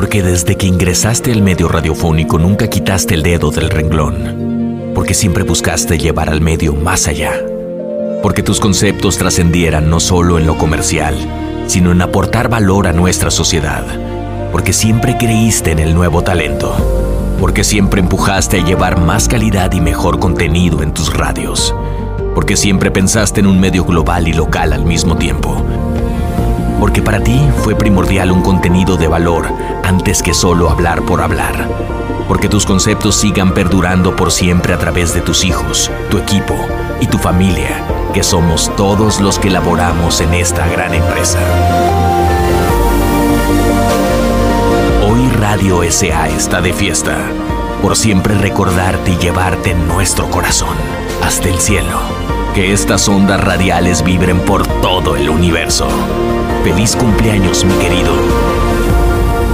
Porque desde que ingresaste al medio radiofónico nunca quitaste el dedo del renglón. Porque siempre buscaste llevar al medio más allá. Porque tus conceptos trascendieran no solo en lo comercial, sino en aportar valor a nuestra sociedad. Porque siempre creíste en el nuevo talento. Porque siempre empujaste a llevar más calidad y mejor contenido en tus radios. Porque siempre pensaste en un medio global y local al mismo tiempo. Porque para ti fue primordial un contenido de valor antes que solo hablar por hablar. Porque tus conceptos sigan perdurando por siempre a través de tus hijos, tu equipo y tu familia, que somos todos los que laboramos en esta gran empresa. Hoy Radio SA está de fiesta, por siempre recordarte y llevarte nuestro corazón, hasta el cielo. Que estas ondas radiales vibren por todo el universo. Feliz cumpleaños, mi querido.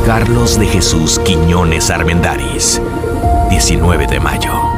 Carlos de Jesús Quiñones Armendaris, 19 de mayo.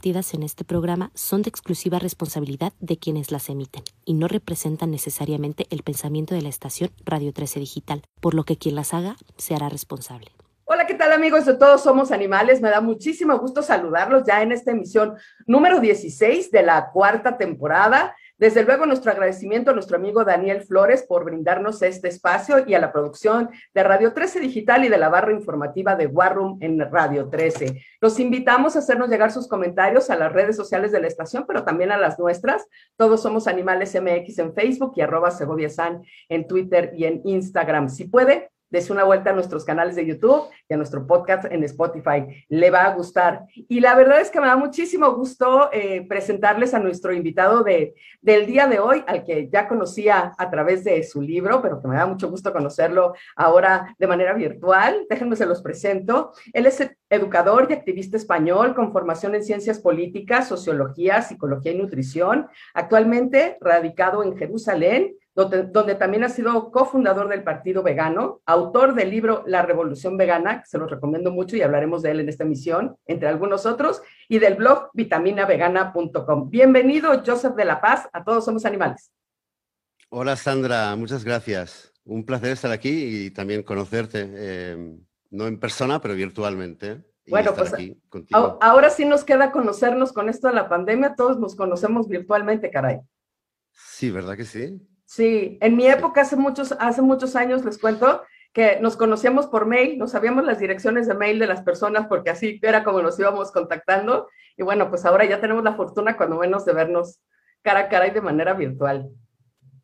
Vertidas en este programa son de exclusiva responsabilidad de quienes las emiten y no representan necesariamente el pensamiento de la estación Radio 13 Digital, por lo que quien las haga se hará responsable. Hola, ¿qué tal amigos de Todos Somos Animales? Me da muchísimo gusto saludarlos ya en esta emisión número 16 de la cuarta temporada. Desde luego, nuestro agradecimiento a nuestro amigo Daniel Flores por brindarnos este espacio y a la producción de Radio 13 Digital y de la barra informativa de War Room en Radio 13. Los invitamos a hacernos llegar sus comentarios a las redes sociales de la estación, pero también a las nuestras. Todos somos Animales MX en Facebook y arroba Segovia San en Twitter y en Instagram. Si puede, Dese una vuelta a nuestros canales de YouTube y a nuestro podcast en Spotify. Le va a gustar. Y la verdad es que me da muchísimo gusto eh, presentarles a nuestro invitado de, del día de hoy, al que ya conocía a través de su libro, pero que me da mucho gusto conocerlo ahora de manera virtual. Déjenme se los presento. Él es educador y activista español con formación en ciencias políticas, sociología, psicología y nutrición. Actualmente radicado en Jerusalén donde, también ha sido cofundador del Partido Vegano, autor del libro La Revolución Vegana, que se los recomiendo mucho y hablaremos de él en esta emisión, entre algunos otros, y del blog vitaminavegana.com. Bienvenido, Joseph de la Paz, a Todos Somos Animales. Hola, Sandra, muchas gracias. Un placer estar aquí y también conocerte, eh, no en persona, pero virtualmente. Bueno, pues ahora sí nos queda conocernos con esto de la pandemia, todos nos conocemos virtualmente, caray. Sí, ¿verdad que sí? Sí, en mi época, hace muchos, hace muchos años, les cuento, que nos conocíamos por mail, no sabíamos las direcciones de mail de las personas porque así era como nos íbamos contactando. Y bueno, pues ahora ya tenemos la fortuna cuando menos de vernos cara a cara y de manera virtual.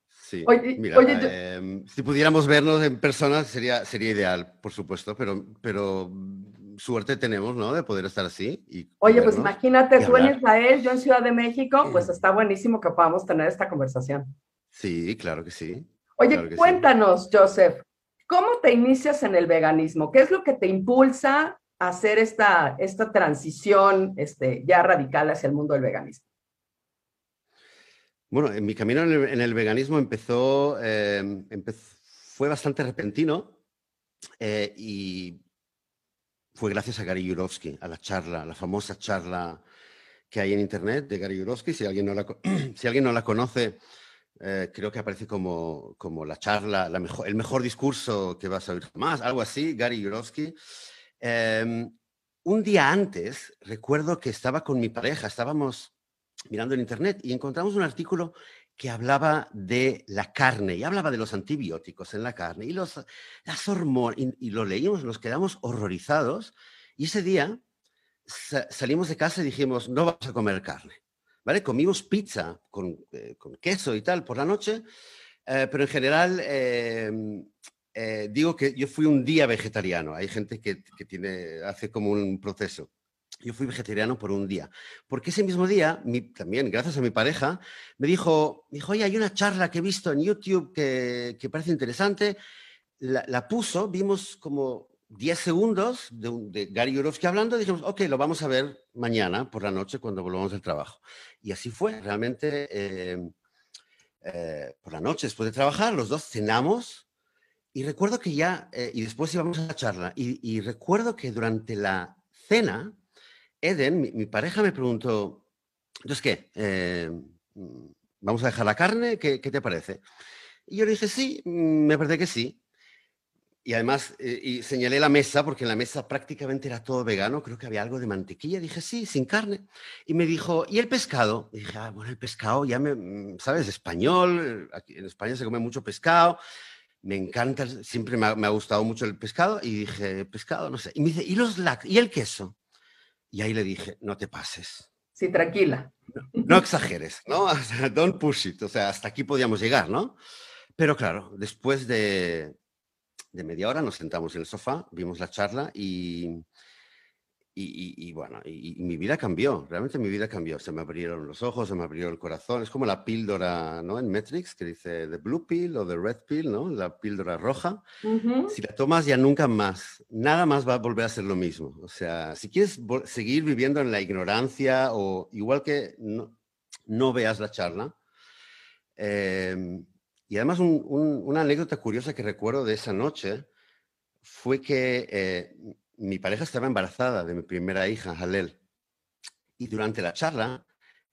Sí, mira, em, si pudiéramos vernos en persona sería, sería ideal, por supuesto, pero, pero suerte tenemos, ¿no? De poder estar así. Y oye, pues imagínate, tú en Israel, yo en Ciudad de México, pues está buenísimo que podamos tener esta conversación. Sí, claro que sí. Oye, cuéntanos, Joseph, ¿cómo te inicias en el veganismo? ¿Qué es lo que te impulsa a hacer esta, esta transición este, ya radical hacia el mundo del veganismo? Bueno, en mi camino en el, veganismo empezó, em, fue bastante repentino eh, y fue gracias a Gary Yurovsky, a la charla, la famosa charla que hay en internet de Gary Yurovsky. Si alguien no la, si alguien no la conoce, eh, creo que aparece como, como la charla, la mejor, el mejor discurso que vas a oír más, algo así, Gary Yourofsky. Em, un día antes, recuerdo que estaba con mi pareja, estábamos mirando en internet y encontramos un artículo que hablaba de la carne y hablaba de los antibióticos en la carne y los las hormonas y, lo leímos, nos quedamos horrorizados y ese día salimos de casa y dijimos, no vamos a comer carne. ¿Vale? Comimos pizza eh, con, queso y tal por la noche, eh, pero en general em, eh, digo que yo fui un día vegetariano. Hay gente que, tiene, hace como un proceso. Yo fui vegetariano por un día, porque ese mismo día, también gracias a mi pareja, me dijo, dijo, oye, hay una charla que he visto en YouTube que, parece interesante, la, puso, vimos como 10 segundos de, Gary Yourofsky hablando, dijimos, ok, lo vamos a ver mañana por la noche cuando volvamos del trabajo. Y así fue, realmente, eh, eh, por la noche, después de trabajar, los dos cenamos y recuerdo que ya, eh, y después íbamos a la charla, y, recuerdo que durante la cena, Eden, mi, pareja, me preguntó, entonces, ¿qué? ¿Vamos a dejar la carne? ¿Qué, ¿Qué te parece? Y yo le dije, sí, me parece que sí y además, eh, y señalé la mesa, porque en la mesa prácticamente era todo vegano, creo que había algo de mantequilla. Dije, sí, sin carne. Y me dijo, ¿y el pescado? Y dije, ah, bueno, el pescado, ya me, mm, ¿sabes? Español, aquí en España se come mucho pescado, me encanta, siempre me ha, gustado mucho el pescado. Y dije, pescado, no sé. Y me dice, ¿y los lácteos? ¿Y el queso? Y ahí le dije, no te pases. Sí, tranquila. No, exageres, ¿no? Don't push it. O sea, hasta aquí podíamos llegar, ¿no? Pero claro, después de, de media hora, nos sentamos en el sofá, vimos la charla y, y, bueno, y, mi vida cambió, realmente mi vida cambió. Se me abrieron los ojos, se me abrió el corazón. Es como la píldora, ¿no? En Matrix, que dice the blue pill o the red pill, ¿no? La píldora roja. Si la tomas ya nunca más, nada más va a volver a ser lo mismo. O sea, si quieres seguir viviendo en la ignorancia o igual que no, no veas la charla, eh, y además una anécdota curiosa que recuerdo de esa noche fue que eh, mi pareja estaba embarazada de mi primera hija, Halel. Y durante la charla,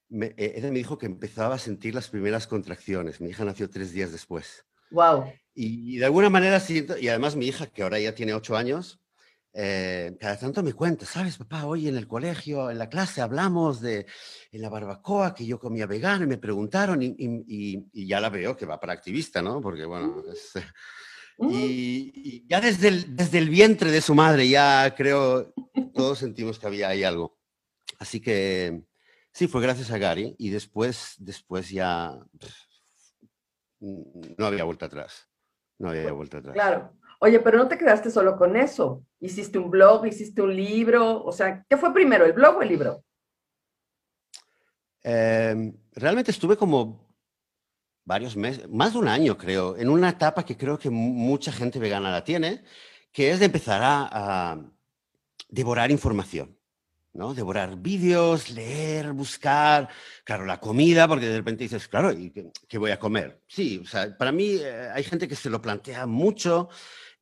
me, eh, ella me dijo que empezaba a sentir las primeras contracciones. Mi hija nació tres días después. Wow. Y, y de alguna manera siento, y además mi hija, que ahora ya tiene ocho años, eh, cada tanto me cuenta, ¿sabes, papá? Hoy en el colegio, en la clase, hablamos de en la barbacoa que yo comía vegano y me preguntaron y, ya la veo que va para activista, ¿no? Porque, bueno, mm. Mm. y, ya desde el, desde el vientre de su madre ya creo, todos sentimos que había ahí algo. Así que sí, fue gracias a Gary y después, después ya no había vuelta atrás. No había vuelta atrás. Claro. Oye, pero no te quedaste solo con eso. Hiciste un blog, hiciste un libro. O sea, ¿qué fue primero, el blog o el libro? Em, realmente estuve como varios meses, más de un año creo, en una etapa que creo que mucha gente vegana la tiene, que es de empezar a, devorar información. ¿no? Devorar vídeos, leer, buscar, claro, la comida, porque de repente dices, claro, ¿y qué, voy a comer? Sí, o sea, para mí eh, hay gente que se lo plantea mucho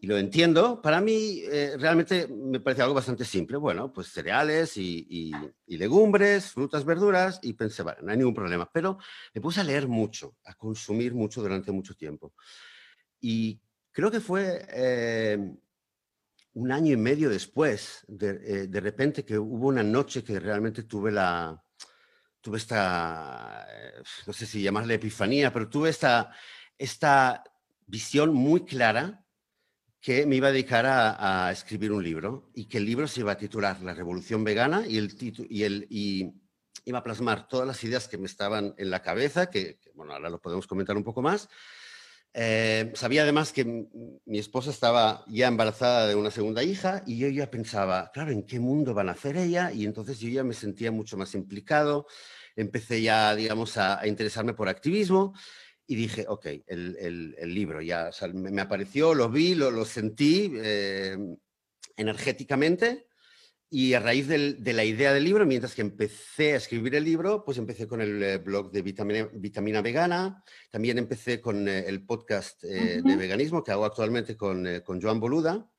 y lo entiendo. Para mí eh, realmente me parece algo bastante simple. Bueno, pues cereales y, legumbres, frutas, verduras y pensé, vale, no hay ningún problema. Pero me puse a leer mucho, a consumir mucho durante mucho tiempo. Y creo que fue eh, un año y medio después, de, eh, de, repente que hubo una noche que realmente tuve la... Tuve esta, no sé si llamarle epifanía, pero tuve esta, esta visión muy clara que me iba a dedicar a, escribir un libro y que el libro se iba a titular La Revolución Vegana y, el y, el, y iba a plasmar todas las ideas que me estaban en la cabeza, que, bueno, ahora lo podemos comentar un poco más. Eh, sabía además que mi esposa estaba ya embarazada de una segunda hija y yo ya pensaba, claro, ¿en qué mundo van a hacer ella? Y entonces yo ya me sentía mucho más implicado, empecé ya, digamos, a, a interesarme por activismo y dije, ok, el, libro ya me, apareció, lo vi, lo, sentí eh, energéticamente y a raíz de la idea del libro, mientras que empecé a escribir el libro, pues empecé con el eh, blog de Vitamina, Vitamina Vegana, también empecé con eh, el podcast de veganismo que hago actualmente con, con Joan Boluda.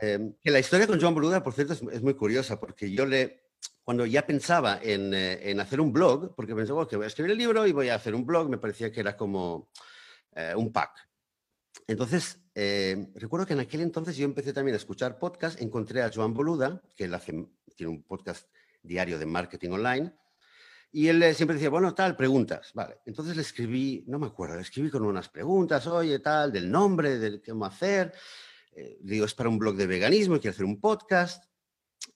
que la historia con Joan Boluda, por cierto, es muy curiosa porque yo le, cuando ya pensaba en, eh, en, hacer un blog, porque pensaba que voy a escribir el libro y voy a hacer un blog, me parecía que era como eh, un pack. Entonces, eh, recuerdo que en aquel entonces yo empecé también a escuchar podcast, encontré a Joan Boluda, que él hace, tiene un podcast diario de marketing online, y él siempre decía, bueno, tal, preguntas, vale. Entonces le escribí, no me acuerdo, le escribí con unas preguntas, oye, tal, del nombre, de qué hacer. digo, es para un blog de veganismo, quiero hacer un podcast.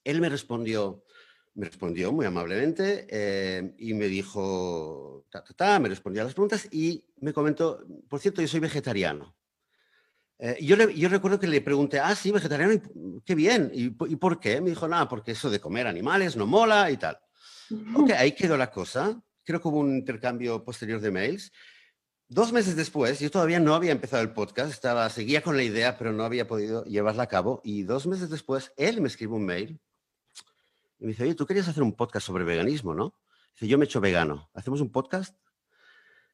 Él me respondió, me respondió muy amablemente eh, y me dijo, ta, ta, ta, me respondió a las preguntas y me comentó, por cierto, yo soy vegetariano. Eh, y yo, yo, recuerdo que le pregunté, ah, sí, vegetariano, qué bien. ¿Y, ¿Y, por qué? Me dijo, nada, porque eso de comer animales no mola y tal. Ok, ahí quedó la cosa. Creo que hubo un intercambio posterior de mails. dos meses después, yo todavía no había empezado el podcast, estaba, seguía con la idea, pero no había podido llevarla a cabo. Y dos meses después, él me escribe un mail y me dice, oye, tú querías hacer un podcast sobre veganismo, ¿no? Dice, yo me he hecho vegano, ¿hacemos un podcast?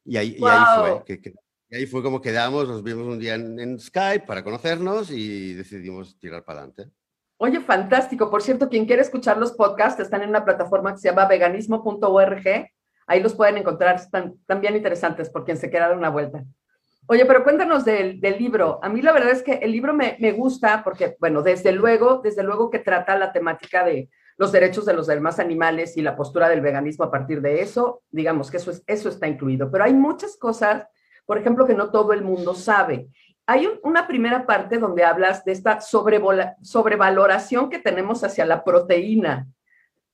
Y ahí, fue, que, ahí fue como quedamos, nos vimos un día en, Skype para conocernos y decidimos tirar para adelante. Oye, fantástico. Por cierto, quien quiere escuchar los podcasts están en una plataforma que se llama veganismo.org. Ahí los pueden encontrar, están, bien interesantes por quien se quiera dar una vuelta. Oye, pero cuéntanos del, libro. A mí la verdad es que el libro me, me, gusta porque, bueno, desde luego, desde luego que trata la temática de los derechos de los demás animales y la postura del veganismo a partir de eso, digamos que eso, es, eso está incluido. Pero hay muchas cosas, por ejemplo, que no todo el mundo sabe. Hay una primera parte donde hablas de esta sobrevaloración que tenemos hacia la proteína.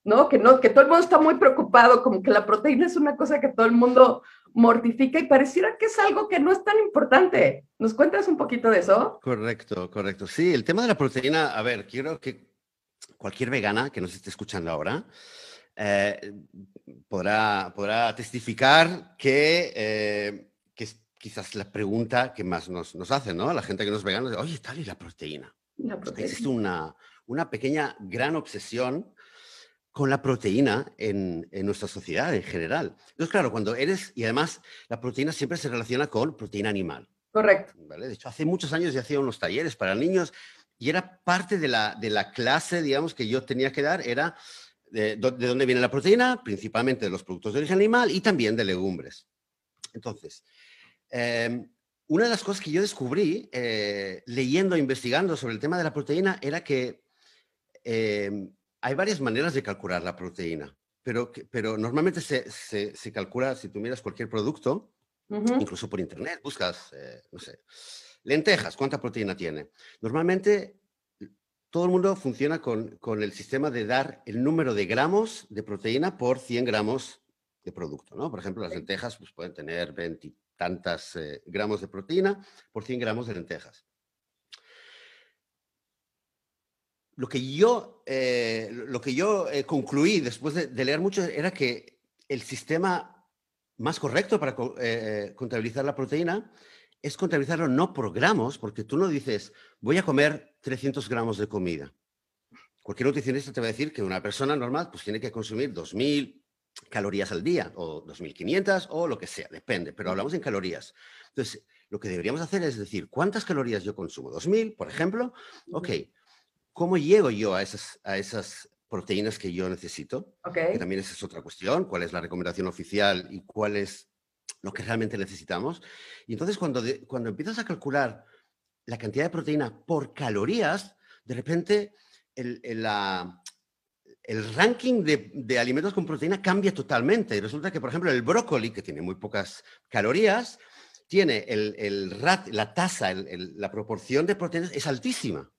¿no? Que, no, que todo el mundo está muy preocupado, como que la proteína es una cosa que todo el mundo mortifica y pareciera que es algo que no es tan importante. ¿Nos cuentas un poquito de eso? Correcto, correcto. Sí, el tema de la proteína, a ver, quiero que cualquier vegana que nos esté escuchando ahora eh, podrá, podrá testificar que, eh, que es quizás la pregunta que más nos, nos hace, ¿no? La gente que no es vegana, oye, tal y la proteína. La proteína. Existe una, una pequeña, gran obsesión con la proteína en, nuestra sociedad en general. Entonces, claro, cuando eres, y además la proteína siempre se relaciona con proteína animal. Correcto. ¿vale? De hecho, hace muchos años ya hacía unos talleres para niños y era parte de la, de la clase, digamos, que yo tenía que dar, era de, dónde viene la proteína, principalmente de los productos de origen animal y también de legumbres. Entonces, em, una de las cosas que yo descubrí eh, leyendo, investigando sobre el tema de la proteína era que em, hay varias maneras de calcular la proteína, pero, pero normalmente se, se, calcula, si tú miras cualquier producto, incluso por internet, buscas, eh, no sé, lentejas, ¿cuánta proteína tiene? Normalmente todo el mundo funciona con, con, el sistema de dar el número de gramos de proteína por 100 gramos de producto, ¿no? Por ejemplo, las lentejas pues, pueden tener 20 tantas eh, gramos de proteína por 100 gramos de lentejas lo que yo, eh, lo que yo eh, concluí después de, leer mucho era que el sistema más correcto para contabilizar la proteína es contabilizarlo no por gramos, porque tú no dices, voy a comer 300 gramos de comida. Cualquier nutricionista te va a decir que una persona normal pues, tiene que consumir 2.000 calorías al día, o 2.500, o lo que sea, depende, pero hablamos en calorías. Entonces, lo que deberíamos hacer es decir, ¿cuántas calorías yo consumo? ¿2.000, por ejemplo? Ok, ¿Cómo llego yo a esas, a esas proteínas que yo necesito? Que también esa es otra cuestión, cuál es la recomendación oficial y cuál es lo que realmente necesitamos. Y entonces cuando, cuando empiezas a calcular la cantidad de proteína por calorías, de repente el, la, el ranking de, de, alimentos con proteína cambia totalmente. Y resulta que, por ejemplo, el brócoli, que tiene muy pocas calorías, tiene el, el rat, la tasa, la proporción de proteínas es altísima.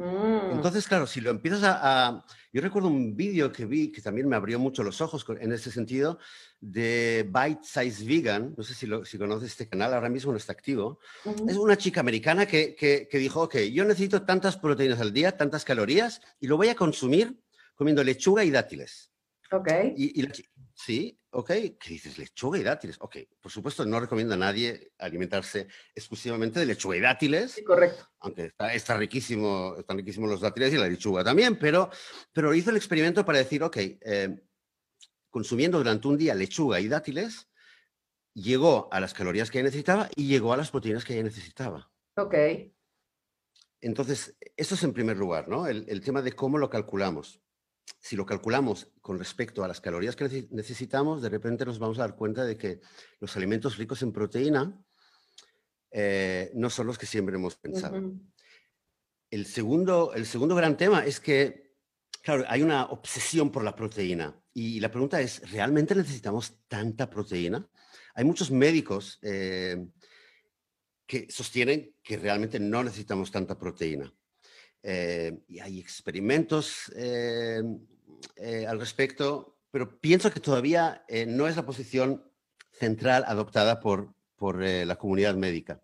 Mm. Entonces, claro, si lo empiezas a, Yo recuerdo un vídeo que vi que también me abrió mucho los ojos en ese sentido, de Bite Size Vegan, no sé si, lo, si conoces este canal, ahora mismo no está activo. Es una chica americana que, que, que, dijo, ok, yo necesito tantas proteínas al día, tantas calorías, y lo voy a consumir comiendo lechuga y dátiles. Ok. Y, sí, ok. ¿Qué dices? Lechuga y dátiles. Ok, por supuesto, no recomiendo a nadie alimentarse exclusivamente de lechuga y dátiles. Sí, correcto. Aunque está, está riquísimo, están riquísimos los dátiles y la lechuga también, pero, pero hizo el experimento para decir, ok, eh, consumiendo durante un día lechuga y dátiles, llegó a las calorías que ella necesitaba y llegó a las proteínas que ella necesitaba. Ok. Entonces, eso es en primer lugar, ¿no? El, el tema de cómo lo calculamos si lo calculamos con respecto a las calorías que necesitamos, de repente nos vamos a dar cuenta de que los alimentos ricos en proteína eh, no son los que siempre hemos pensado. el, segundo, el segundo gran tema es que, claro, hay una obsesión por la proteína. Y la pregunta es, ¿realmente necesitamos tanta proteína? Hay muchos médicos eh, que sostienen que realmente no necesitamos tanta proteína. Eh, y hay experimentos eh, eh, al respecto, pero pienso que todavía no es la posición central adoptada por, por la comunidad médica.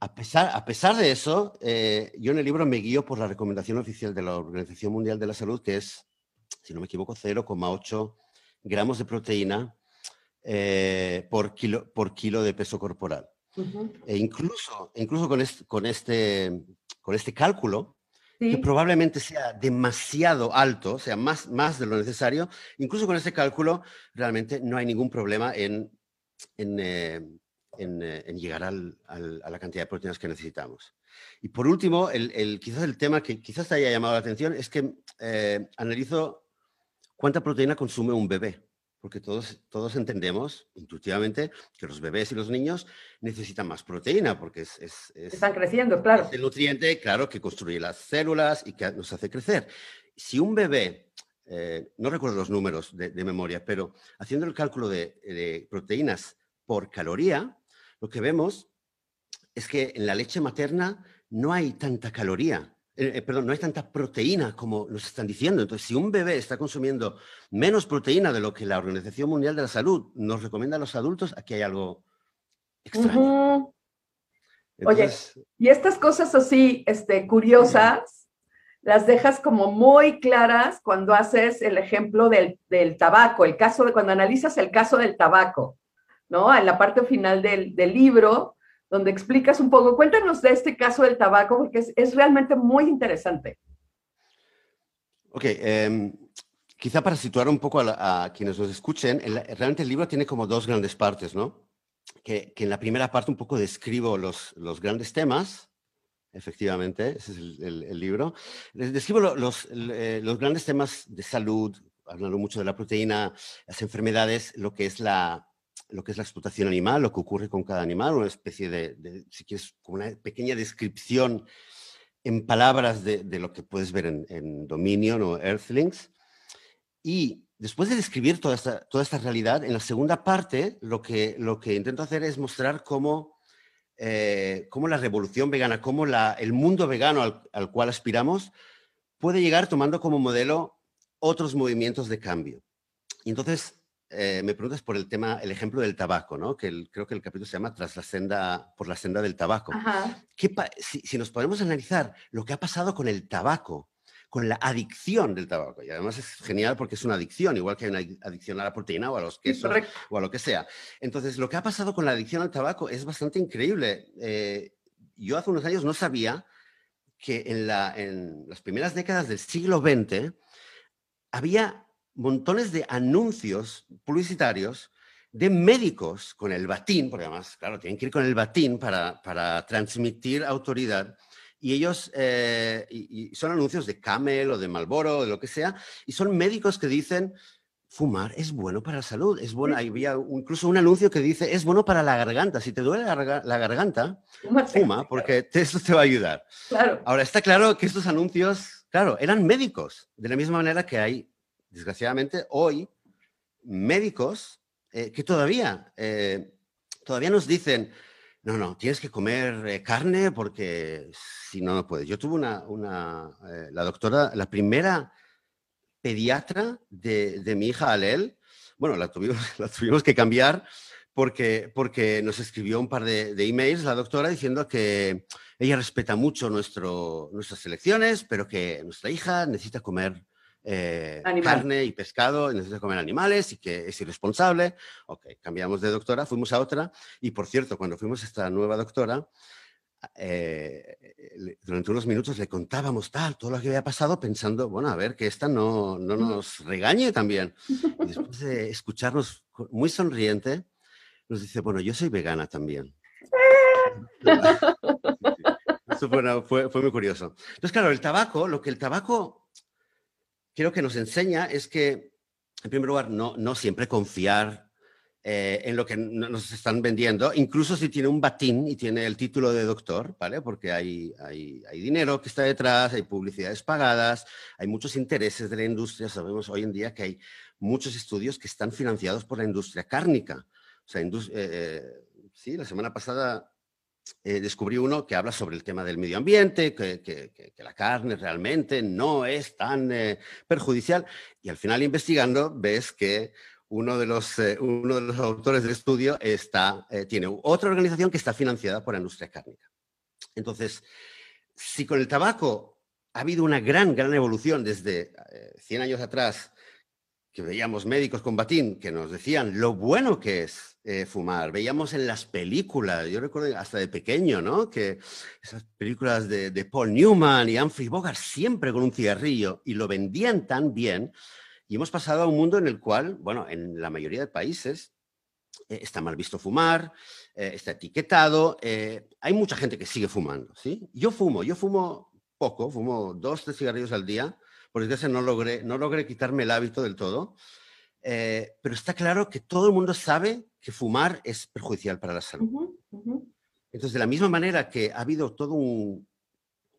a, pesar, a pesar de eso, yo en el libro me guío por la recomendación oficial de la Organización Mundial de la Salud, que es, si no me equivoco, 0,8 gramos de proteína eh, por, kilo, por kilo de peso corporal. E incluso, incluso con, este, con, este, con este cálculo, que probablemente sea demasiado alto, sea, más, más de lo necesario, incluso con este cálculo realmente no hay ningún problema en, en, eh, eh, en, llegar al, a la cantidad de proteínas que necesitamos. Y por último, el, el, quizás el tema que quizás te haya llamado la atención es que eh, analizo cuánta proteína consume un bebé, porque todos, todos entendemos intuitivamente que los bebés y los niños necesitan más proteína, porque es, es, están creciendo, claro. el nutriente, claro, que construye las células y que nos hace crecer. Si un bebé eh, no recuerdo los números de, memoria, pero haciendo el cálculo de, de, proteínas por caloría, lo que vemos es que en la leche materna no hay tanta caloría, eh, eh, perdón, no hay tanta proteína como nos están diciendo. Entonces, si un bebé está consumiendo menos proteína de lo que la Organización Mundial de la Salud nos recomienda a los adultos, aquí hay algo extraño. Oye, y estas cosas así, este, curiosas, las dejas como muy claras cuando haces el ejemplo del, del, tabaco, el caso de cuando analizas el caso del tabaco. ¿no? En la parte final del, libro, donde explicas un poco. Cuéntanos de este caso del tabaco, porque es, realmente muy interesante. Ok, em, quizá para situar un poco a, quienes nos escuchen, realmente el libro tiene como dos grandes partes, ¿no? Que, en la primera parte un poco describo los, los grandes temas, efectivamente, ese es el, libro. Describo los, eh, los grandes temas de salud, hablando mucho de la proteína, las enfermedades, lo que es la, lo que es la explotación animal, lo que ocurre con cada animal, una especie de, si quieres, una pequeña descripción en palabras de, lo que puedes ver en, Dominion o Earthlings. Y después de describir toda esta, toda esta realidad, en la segunda parte lo que, lo que intento hacer es mostrar cómo, eh, cómo la revolución vegana, cómo la, el mundo vegano al, al cual aspiramos puede llegar tomando como modelo otros movimientos de cambio. Y entonces eh, me preguntas por el tema, el ejemplo del tabaco, ¿no? Que creo que el capítulo se llama Tras la senda, por la senda del tabaco. si, nos podemos analizar lo que ha pasado con el tabaco, con la adicción del tabaco, y además es genial porque es una adicción, igual que hay una adicción a la proteína o a los quesos o a lo que sea. Entonces, lo que ha pasado con la adicción al tabaco es bastante increíble. Eh, yo hace unos años no sabía que en, la, en las primeras décadas del siglo XX había montones de anuncios publicitarios de médicos con el batín, porque además, claro, tienen que ir con el batín para, para transmitir autoridad. Y ellos, eh, y, son anuncios de Camel o de Malboro o de lo que sea, y son médicos que dicen, fumar es bueno para la salud, es bueno. Había incluso un anuncio que dice, es bueno para la garganta. Si te duele la, garganta, fuma, porque esto te va a ayudar. Claro. Ahora, está claro que estos anuncios, claro, eran médicos, de la misma manera que hay desgraciadamente, hoy médicos eh, que todavía, eh, todavía nos dicen, no, no, tienes que comer eh, carne porque si no, no puedes. Yo tuve una, una la doctora, la primera pediatra de, de mi hija Alel, bueno, la tuvimos, la tuvimos que cambiar porque, porque nos escribió un par de, de, emails la doctora diciendo que ella respeta mucho nuestro, nuestras elecciones, pero que nuestra hija necesita comer eh, carne y pescado, necesita comer animales y que es irresponsable. Ok, cambiamos de doctora, fuimos a otra. Y por cierto, cuando fuimos a esta nueva doctora, eh, durante unos minutos le contábamos tal, todo lo que había pasado, pensando, bueno, a ver, que esta no, no nos regañe también. Y después de escucharnos muy sonriente, nos dice, bueno, yo soy vegana también. Eso fue, fue, fue, muy curioso. Entonces, claro, el tabaco, lo que el tabaco creo que nos enseña es que, en primer lugar, no, siempre confiar eh, en lo que nos están vendiendo, incluso si tiene un batín y tiene el título de doctor, ¿vale? Porque hay, hay, hay, dinero que está detrás, hay publicidades pagadas, hay muchos intereses de la industria. Sabemos hoy en día que hay muchos estudios que están financiados por la industria cárnica. O sea, eh, eh, sí, la semana pasada eh, descubrí uno que habla sobre el tema del medio ambiente, que, la carne realmente no es tan eh, perjudicial. Y al final investigando ves que uno de los, eh, uno de los autores del estudio está, tiene otra organización que está financiada por la industria cárnica. Entonces, si con el tabaco ha habido una gran, gran evolución desde 100 años atrás, que veíamos médicos con batín que nos decían lo bueno que es eh, fumar. Veíamos en las películas, yo recuerdo hasta de pequeño, ¿no? Que esas películas de, Paul Newman y Humphrey Bogart siempre con un cigarrillo y lo vendían tan bien. Y hemos pasado a un mundo en el cual, bueno, en la mayoría de países eh, está mal visto fumar, eh, está etiquetado. hay mucha gente que sigue fumando, ¿sí? Yo fumo, yo fumo poco, fumo dos, tres cigarrillos al día por desgracia no logré, no logré quitarme el hábito del todo, eh, pero está claro que todo el mundo sabe que fumar es perjudicial para la salud. Entonces, de la misma manera que ha habido todo un,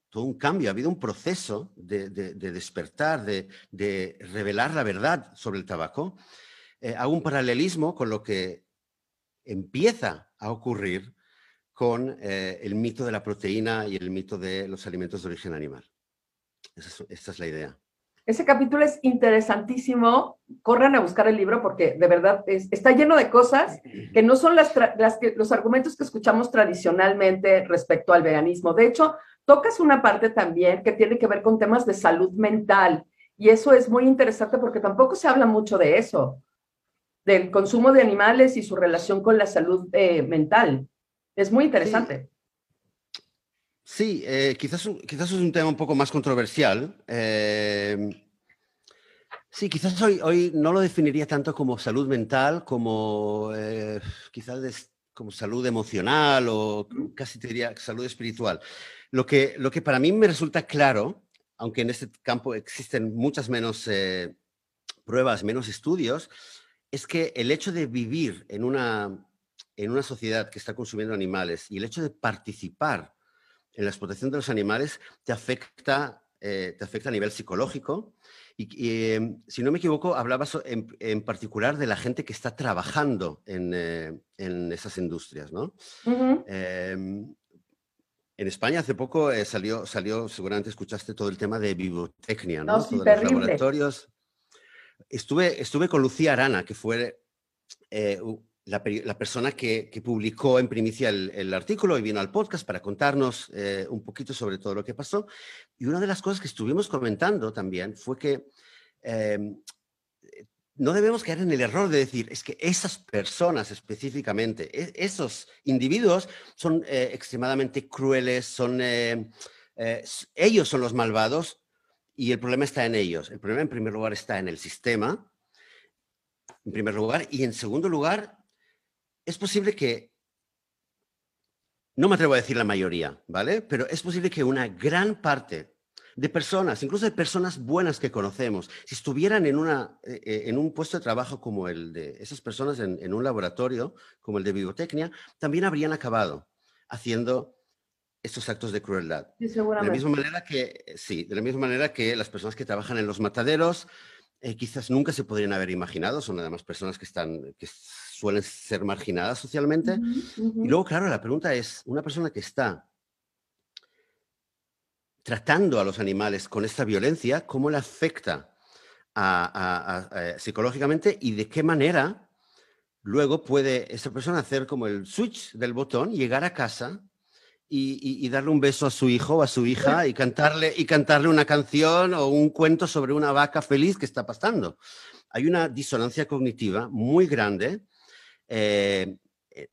todo un cambio, ha habido un proceso de, despertar, de, revelar la verdad sobre el tabaco, eh, hago un paralelismo con lo que empieza a ocurrir con eh, el mito de la proteína y el mito de los alimentos de origen animal. Esa es, la idea. Ese capítulo es interesantísimo. Corran a buscar el libro porque de verdad está lleno de cosas que no son las, los argumentos que escuchamos tradicionalmente respecto al veganismo. De hecho, tocas una parte también que tiene que ver con temas de salud mental. Y eso es muy interesante porque tampoco se habla mucho de eso, del consumo de animales y su relación con la salud eh, mental. Es muy interesante. Eh, quizás, quizás es un tema un poco más controversial. Eh, sí, quizás hoy, hoy no lo definiría tanto como salud mental, como eh, quizás como salud emocional o casi te diría salud espiritual. Lo que, lo que para mí me resulta claro, aunque en este campo existen muchas menos pruebas, menos estudios, es que el hecho de vivir en una, en una sociedad que está consumiendo animales y el hecho de participar en la explotación de los animales te afecta, eh, te afecta a nivel psicológico. Y, em, si no me equivoco, hablabas en, particular de la gente que está trabajando en, eh, esas industrias, ¿no? Em, en España hace poco eh, salió, salió, seguramente escuchaste todo el tema de vivotecnia, ¿no? los laboratorios. Estuve, estuve con Lucía Arana, que fue la, persona que, publicó en primicia el, artículo y vino al podcast para contarnos eh, un poquito sobre todo lo que pasó. Y una de las cosas que estuvimos comentando también fue que em, no debemos caer en el error de decir, es que esas personas específicamente, e, esos individuos son eh, extremadamente crueles, son, eh, ellos son los malvados y el problema está en ellos. El problema en primer lugar está en el sistema, en primer lugar, y en segundo lugar es posible que, no me atrevo a decir la mayoría, ¿vale? Pero es posible que una gran parte de personas, incluso de personas buenas que conocemos, si estuvieran en, una, eh, eh, en un puesto de trabajo como el de esas personas en, un laboratorio, como el de biotecnia, también habrían acabado haciendo estos actos de crueldad. de la misma manera que, sí, de la misma manera que las personas que trabajan en los mataderos, eh, quizás nunca se podrían haber imaginado, son además personas que están, que suelen ser marginadas socialmente. Y luego, claro, la pregunta es, una persona que está tratando a los animales con esta violencia, ¿cómo le afecta psicológicamente y de qué manera luego puede esa persona hacer como el switch del botón, llegar a casa y, darle un beso a su hijo o a su hija y cantarle, y cantarle una canción o un cuento sobre una vaca feliz que está pasando. Hay una disonancia cognitiva muy grande eh, eh,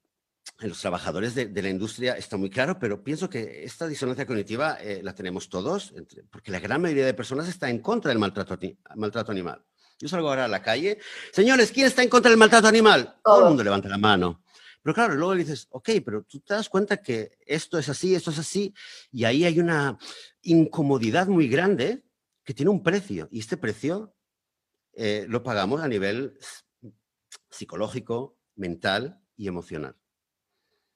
en los trabajadores de, la industria está muy claro, pero pienso que esta disonancia cognitiva eh, la tenemos todos, porque la gran mayoría de personas está en contra del maltrato, maltrato animal. Yo salgo ahora a la calle, señores, ¿quién está en contra del maltrato animal? Todo el mundo levanta la mano. Pero claro, luego le dices, ok, pero tú te das cuenta que esto es así, esto es así, y ahí hay una incomodidad muy grande que tiene un precio, y este precio lo pagamos a nivel psicológico, mental y emocional.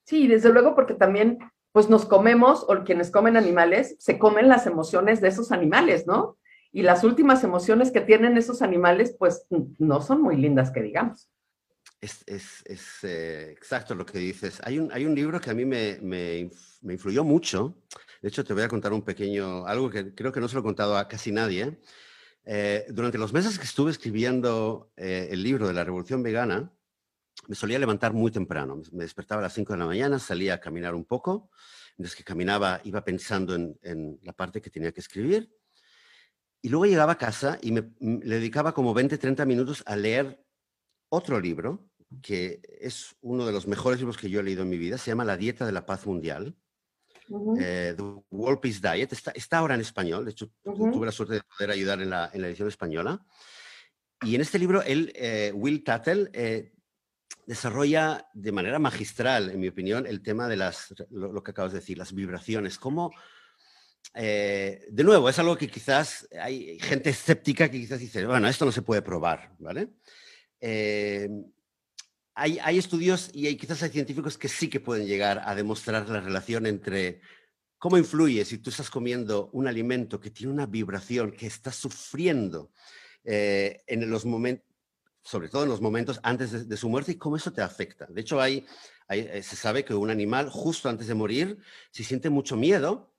Sí, desde luego porque también pues nos comemos o quienes comen animales se comen las emociones de esos animales, ¿no? Y las últimas emociones que tienen esos animales pues no son muy lindas que digamos. Es, eh, exacto lo que dices. Hay un, hay un libro que a mí me, me, influyó mucho. De hecho, te voy a contar un pequeño, algo que creo que no se lo he contado a casi nadie. Eh, durante los meses que estuve escribiendo eh, el libro de la Revolución Vegana, me solía levantar muy temprano. Me despertaba a las 5 de la mañana, salía a caminar un poco. Mientras que caminaba, iba pensando en, la parte que tenía que escribir. Y luego llegaba a casa y me, le dedicaba como 20, 30 minutos a leer otro libro, que es uno de los mejores libros que yo he leído en mi vida, se llama La Dieta de la Paz Mundial. Eh, The World Peace Diet, está, está, ahora en español, de hecho tuve la suerte de poder ayudar en la, en la, edición española. Y en este libro, él, eh, Will Tattle, eh, desarrolla de manera magistral, en mi opinión, el tema de las, lo, que acabas de decir, las vibraciones, cómo... de nuevo, es algo que quizás hay gente escéptica que quizás dice, bueno, esto no se puede probar, ¿vale? hay, estudios y hay, quizás hay científicos que sí que pueden llegar a demostrar la relación entre cómo influye si tú estás comiendo un alimento que tiene una vibración, que está sufriendo eh, en los momentos, sobre todo en los momentos antes de, su muerte y cómo eso te afecta. De hecho, hay, eh, se sabe que un animal justo antes de morir, si siente mucho miedo,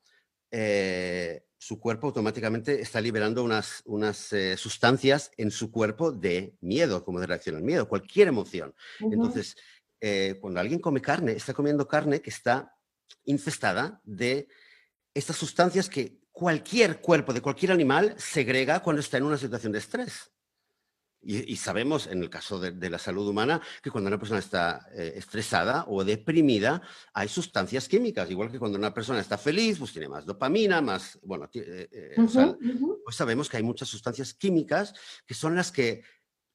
eh, su cuerpo automáticamente está liberando unas, unas eh, sustancias en su cuerpo de miedo, como de reacción al miedo, cualquier emoción. Entonces, eh, cuando alguien come carne, está comiendo carne que está infestada de estas sustancias que cualquier cuerpo de cualquier animal segrega cuando está en una situación de estrés. Y, sabemos en el caso de, la salud humana que cuando una persona está eh, estresada o deprimida hay sustancias químicas, igual que cuando una persona está feliz, pues tiene más dopamina, más, bueno, eh, eh, pues sabemos que hay muchas sustancias químicas que son las que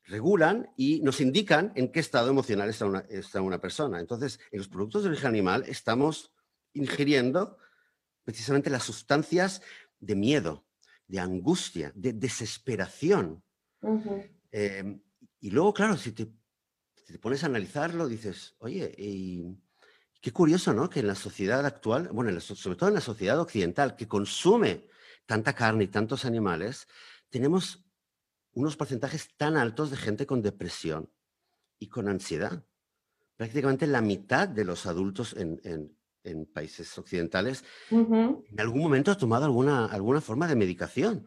regulan y nos indican en qué estado emocional está una, está una persona. Entonces, en los productos de origen animal estamos ingiriendo precisamente las sustancias de miedo, de angustia, de desesperación. Em, y luego, claro, si te, te, pones a analizarlo, dices, oye, qué curioso, ¿no? Que en la sociedad actual, bueno, sobre todo en la sociedad occidental, que consume tanta carne y tantos animales, tenemos unos porcentajes tan altos de gente con depresión y con ansiedad. Prácticamente la mitad de los adultos en, en, países occidentales en algún momento ha tomado alguna, alguna forma de medicación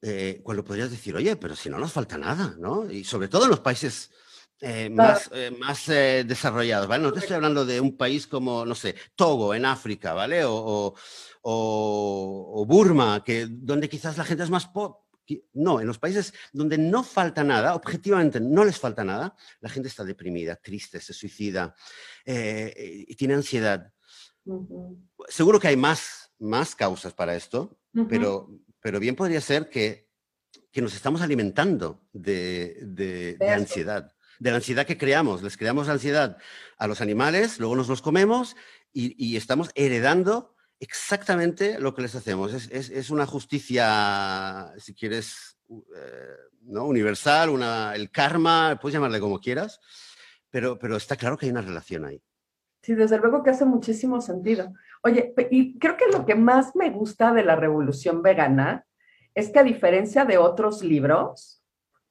eh, cuando podrías decir, oye, pero si no nos falta nada, ¿no? Y sobre todo en los países eh, más, eh, más desarrollados, ¿vale? No te estoy hablando de un país como, no sé, Togo en África, ¿vale? O, o, Burma, que, donde quizás la gente es más pobre. No, en los países donde no falta nada, objetivamente no les falta nada, la gente está deprimida, triste, se suicida y tiene ansiedad. Seguro que hay más, más causas para esto, pero pero bien podría ser que, que nos estamos alimentando de, de, ansiedad, de la ansiedad que creamos. Les creamos ansiedad a los animales, luego nos los comemos y, y estamos heredando exactamente lo que les hacemos. Es, es, es una justicia, si quieres, eh, ¿no? universal, una, el karma, puedes llamarle como quieras, pero, pero está claro que hay una relación ahí. Sí, desde luego que hace muchísimo sentido. Oye, y creo que lo que más me gusta de la revolución vegana es que a diferencia de otros libros,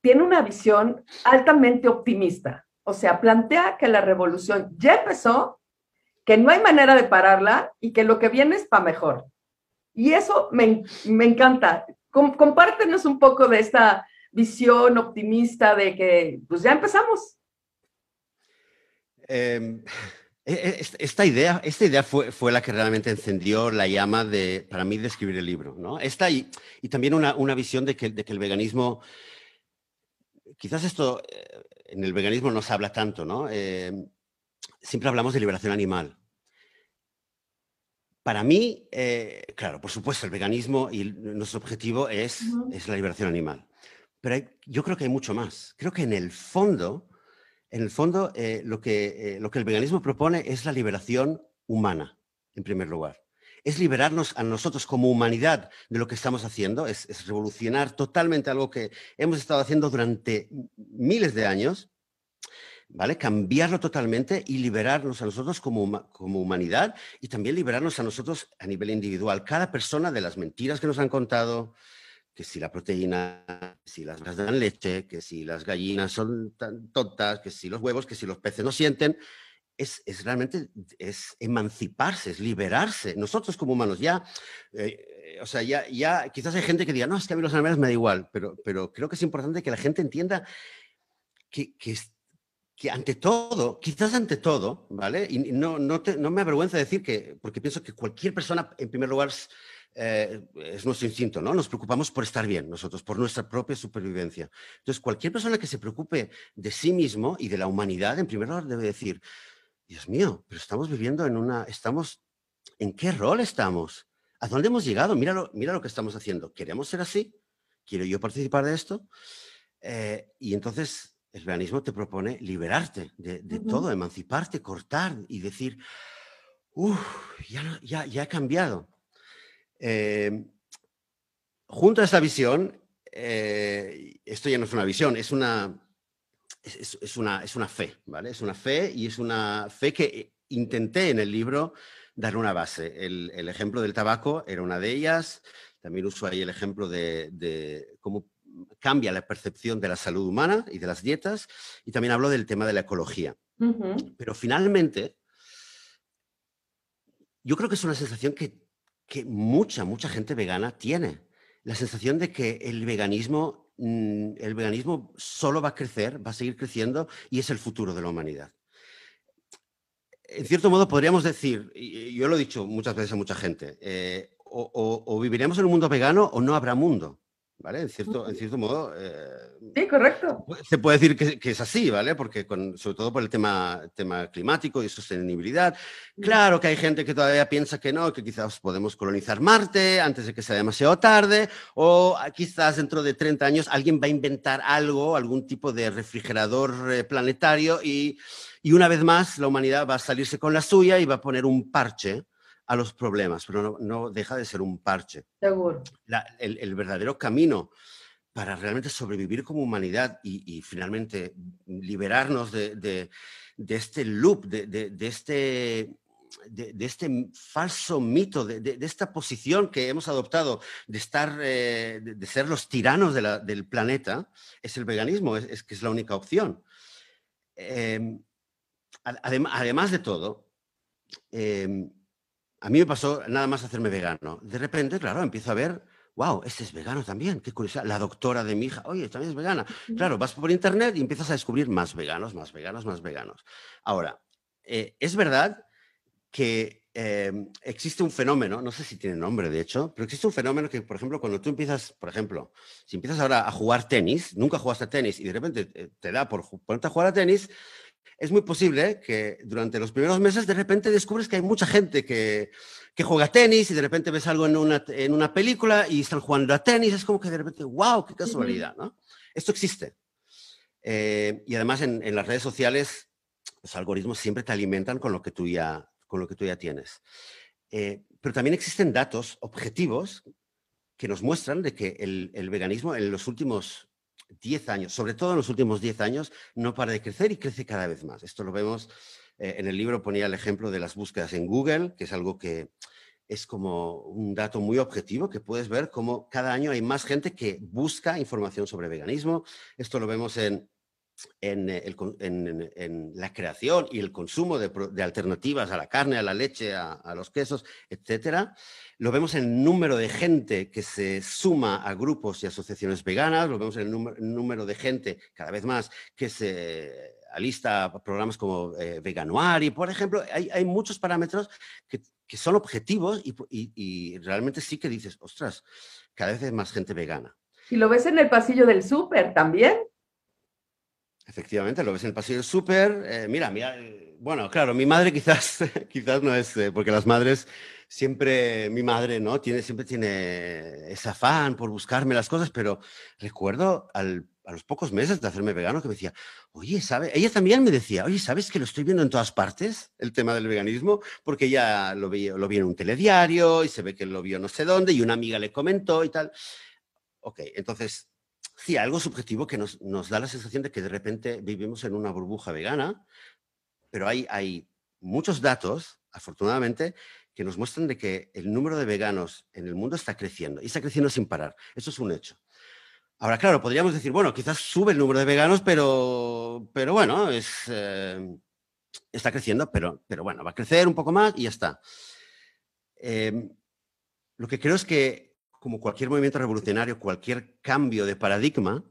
tiene una visión altamente optimista. O sea, plantea que la revolución ya empezó, que no hay manera de pararla y que lo que viene es para mejor. Y eso me, encanta. compártenos un poco de esta visión optimista de que pues ya empezamos. Eh, esta idea, esta idea fue, fue, la que realmente encendió la llama de, para mí de escribir el libro. ¿no? Esta y, y también una, una, visión de que, de que, el veganismo, quizás esto eh, en el veganismo no se habla tanto, ¿no? Eh, siempre hablamos de liberación animal. Para mí, eh, claro, por supuesto, el veganismo y nuestro objetivo es, es la liberación animal. Pero yo creo que hay mucho más. Creo que en el fondo en el fondo, eh, lo, que, eh, lo que el veganismo propone es la liberación humana, en primer lugar. Es liberarnos a nosotros como humanidad de lo que estamos haciendo, es, revolucionar totalmente algo que hemos estado haciendo durante miles de años, ¿vale? Cambiarlo totalmente y liberarnos a nosotros como humanidad y también liberarnos a nosotros a nivel individual. Cada persona de las mentiras que nos han contado, que si la proteína, si las vacas dan leche, que si las gallinas son tan tontas, que si los huevos, que si los peces no sienten, es, es realmente es emanciparse, es liberarse. Nosotros como humanos ya, eh, o sea, ya, ya quizás hay gente que diga, no, es que a mí los animales me da igual, pero, pero creo que es importante que la gente entienda que, que, que ante todo, quizás ante todo, ¿vale? Y no, no, no me avergüenza decir que, porque pienso que cualquier persona, en primer lugar, eh, es nuestro instinto, ¿no? Nos preocupamos por estar bien nosotros, por nuestra propia supervivencia. Entonces, cualquier persona que se preocupe de sí mismo y de la humanidad, en primer lugar, debe decir, Dios mío, pero estamos viviendo en una, estamos, ¿en qué rol estamos? ¿A dónde hemos llegado? Mira lo, mira lo que estamos haciendo. ¿Queremos ser así? ¿Quiero yo participar de esto? Eh, y entonces el veganismo te propone liberarte de, todo, emanciparte, cortar y decir, uff, ya, ya, ya he cambiado. Eh, junto a esa visión, eh, esto ya no es una visión, es una, es, una, es una fe, ¿vale? Es una fe y es una fe que intenté en el libro dar una base. El, ejemplo del tabaco era una de ellas. También uso ahí el ejemplo de, cómo cambia la percepción de la salud humana y de las dietas. Y también hablo del tema de la ecología. Pero finalmente, yo creo que es una sensación que que mucha, mucha gente vegana tiene. La sensación de que el veganismo, mm, el veganismo solo va a crecer, va a seguir creciendo y es el futuro de la humanidad. En cierto modo podríamos decir, y yo lo he dicho muchas veces a mucha gente, eh, o viviremos en un mundo vegano o no habrá mundo. ¿Vale? En cierto, en cierto modo. Eh, sí, correcto. Se puede decir que, es así, ¿vale? Porque sobre todo por el tema, tema climático y sostenibilidad. Claro que hay gente que todavía piensa que no, que quizás podemos colonizar Marte antes de que sea demasiado tarde, o quizás dentro de 30 años alguien va a inventar algo, algún tipo de refrigerador eh, planetario y, y una vez más la humanidad va a salirse con la suya y va a poner un parche a los problemas, pero no, deja de ser un parche. Seguro. el, verdadero camino para realmente sobrevivir como humanidad y, finalmente liberarnos de, este loop, de, este, de, este falso mito, de, esta posición que hemos adoptado de estar, eh, de, ser los tiranos del planeta, es el veganismo, es, que es la única opción. Em, además de todo, em, a mí me pasó nada más hacerme vegano. De repente, claro, empiezo a ver, wow, este es vegano también, qué curiosidad. La doctora de mi hija, oye, también es vegana. Claro, vas por internet y empiezas a descubrir más veganos, más veganos, más veganos. Ahora, eh, es verdad que em, existe un fenómeno, no sé si tiene nombre de hecho, pero existe un fenómeno que, por ejemplo, cuando tú empiezas, por ejemplo, si empiezas ahora a jugar tenis, nunca jugaste a tenis y de repente eh, te da por ponerte a jugar a tenis, es muy posible que durante los primeros meses de repente descubres que hay mucha gente que, juega tenis y de repente ves algo en una, en una película y están jugando a tenis. Es como que de repente, wow, qué casualidad, ¿no? Esto existe. Eh, y además en, las redes sociales los algoritmos siempre te alimentan con lo que tú ya, con lo que tú ya tienes. Eh, pero también existen datos objetivos que nos muestran de que el, el veganismo en los últimos 10 años, sobre todo en los últimos 10 años, no para de crecer y crece cada vez más. Esto lo vemos eh, en el libro, ponía el ejemplo de las búsquedas en Google, que es algo que es como un dato muy objetivo, que puedes ver cómo cada año hay más gente que busca información sobre veganismo. Esto lo vemos en eh, en, la creación y el consumo de, alternativas a la carne, a la leche, a, los quesos, etcétera. Lo vemos en el número de gente que se suma a grupos y asociaciones veganas, lo vemos en el número, de gente cada vez más que se alista a programas como eh, Veganuari, por ejemplo. Hay, muchos parámetros que, son objetivos y, y realmente sí que dices, ostras, cada vez hay más gente vegana. Y lo ves en el pasillo del súper también. Efectivamente, lo ves en el pasillo súper. Eh, mira, mira, bueno, claro, mi madre quizás, quizás no es, eh, porque las madres siempre, mi madre, ¿no? Tiene, siempre tiene ese afán por buscarme las cosas, pero recuerdo a los pocos meses de hacerme vegano que me decía, oye, ¿sabe? Ella también me decía, oye, ¿sabes que lo estoy viendo en todas partes, el tema del veganismo? Porque ella lo vi, lo vi en un telediario y se ve que lo vio no sé dónde y una amiga le comentó y tal. Ok, entonces Sí, algo subjetivo que nos, da la sensación de que de repente vivimos en una burbuja vegana, pero hay, hay muchos datos, afortunadamente, que nos muestran de que el número de veganos en el mundo está creciendo y está creciendo sin parar. Eso es un hecho. Ahora, claro, podríamos decir, bueno, quizás sube el número de veganos, pero, pero bueno, es, eh, está creciendo, pero, pero bueno, va a crecer un poco más y ya está. Em, lo que creo es que como cualquier movimiento revolucionario, cualquier cambio de paradigma,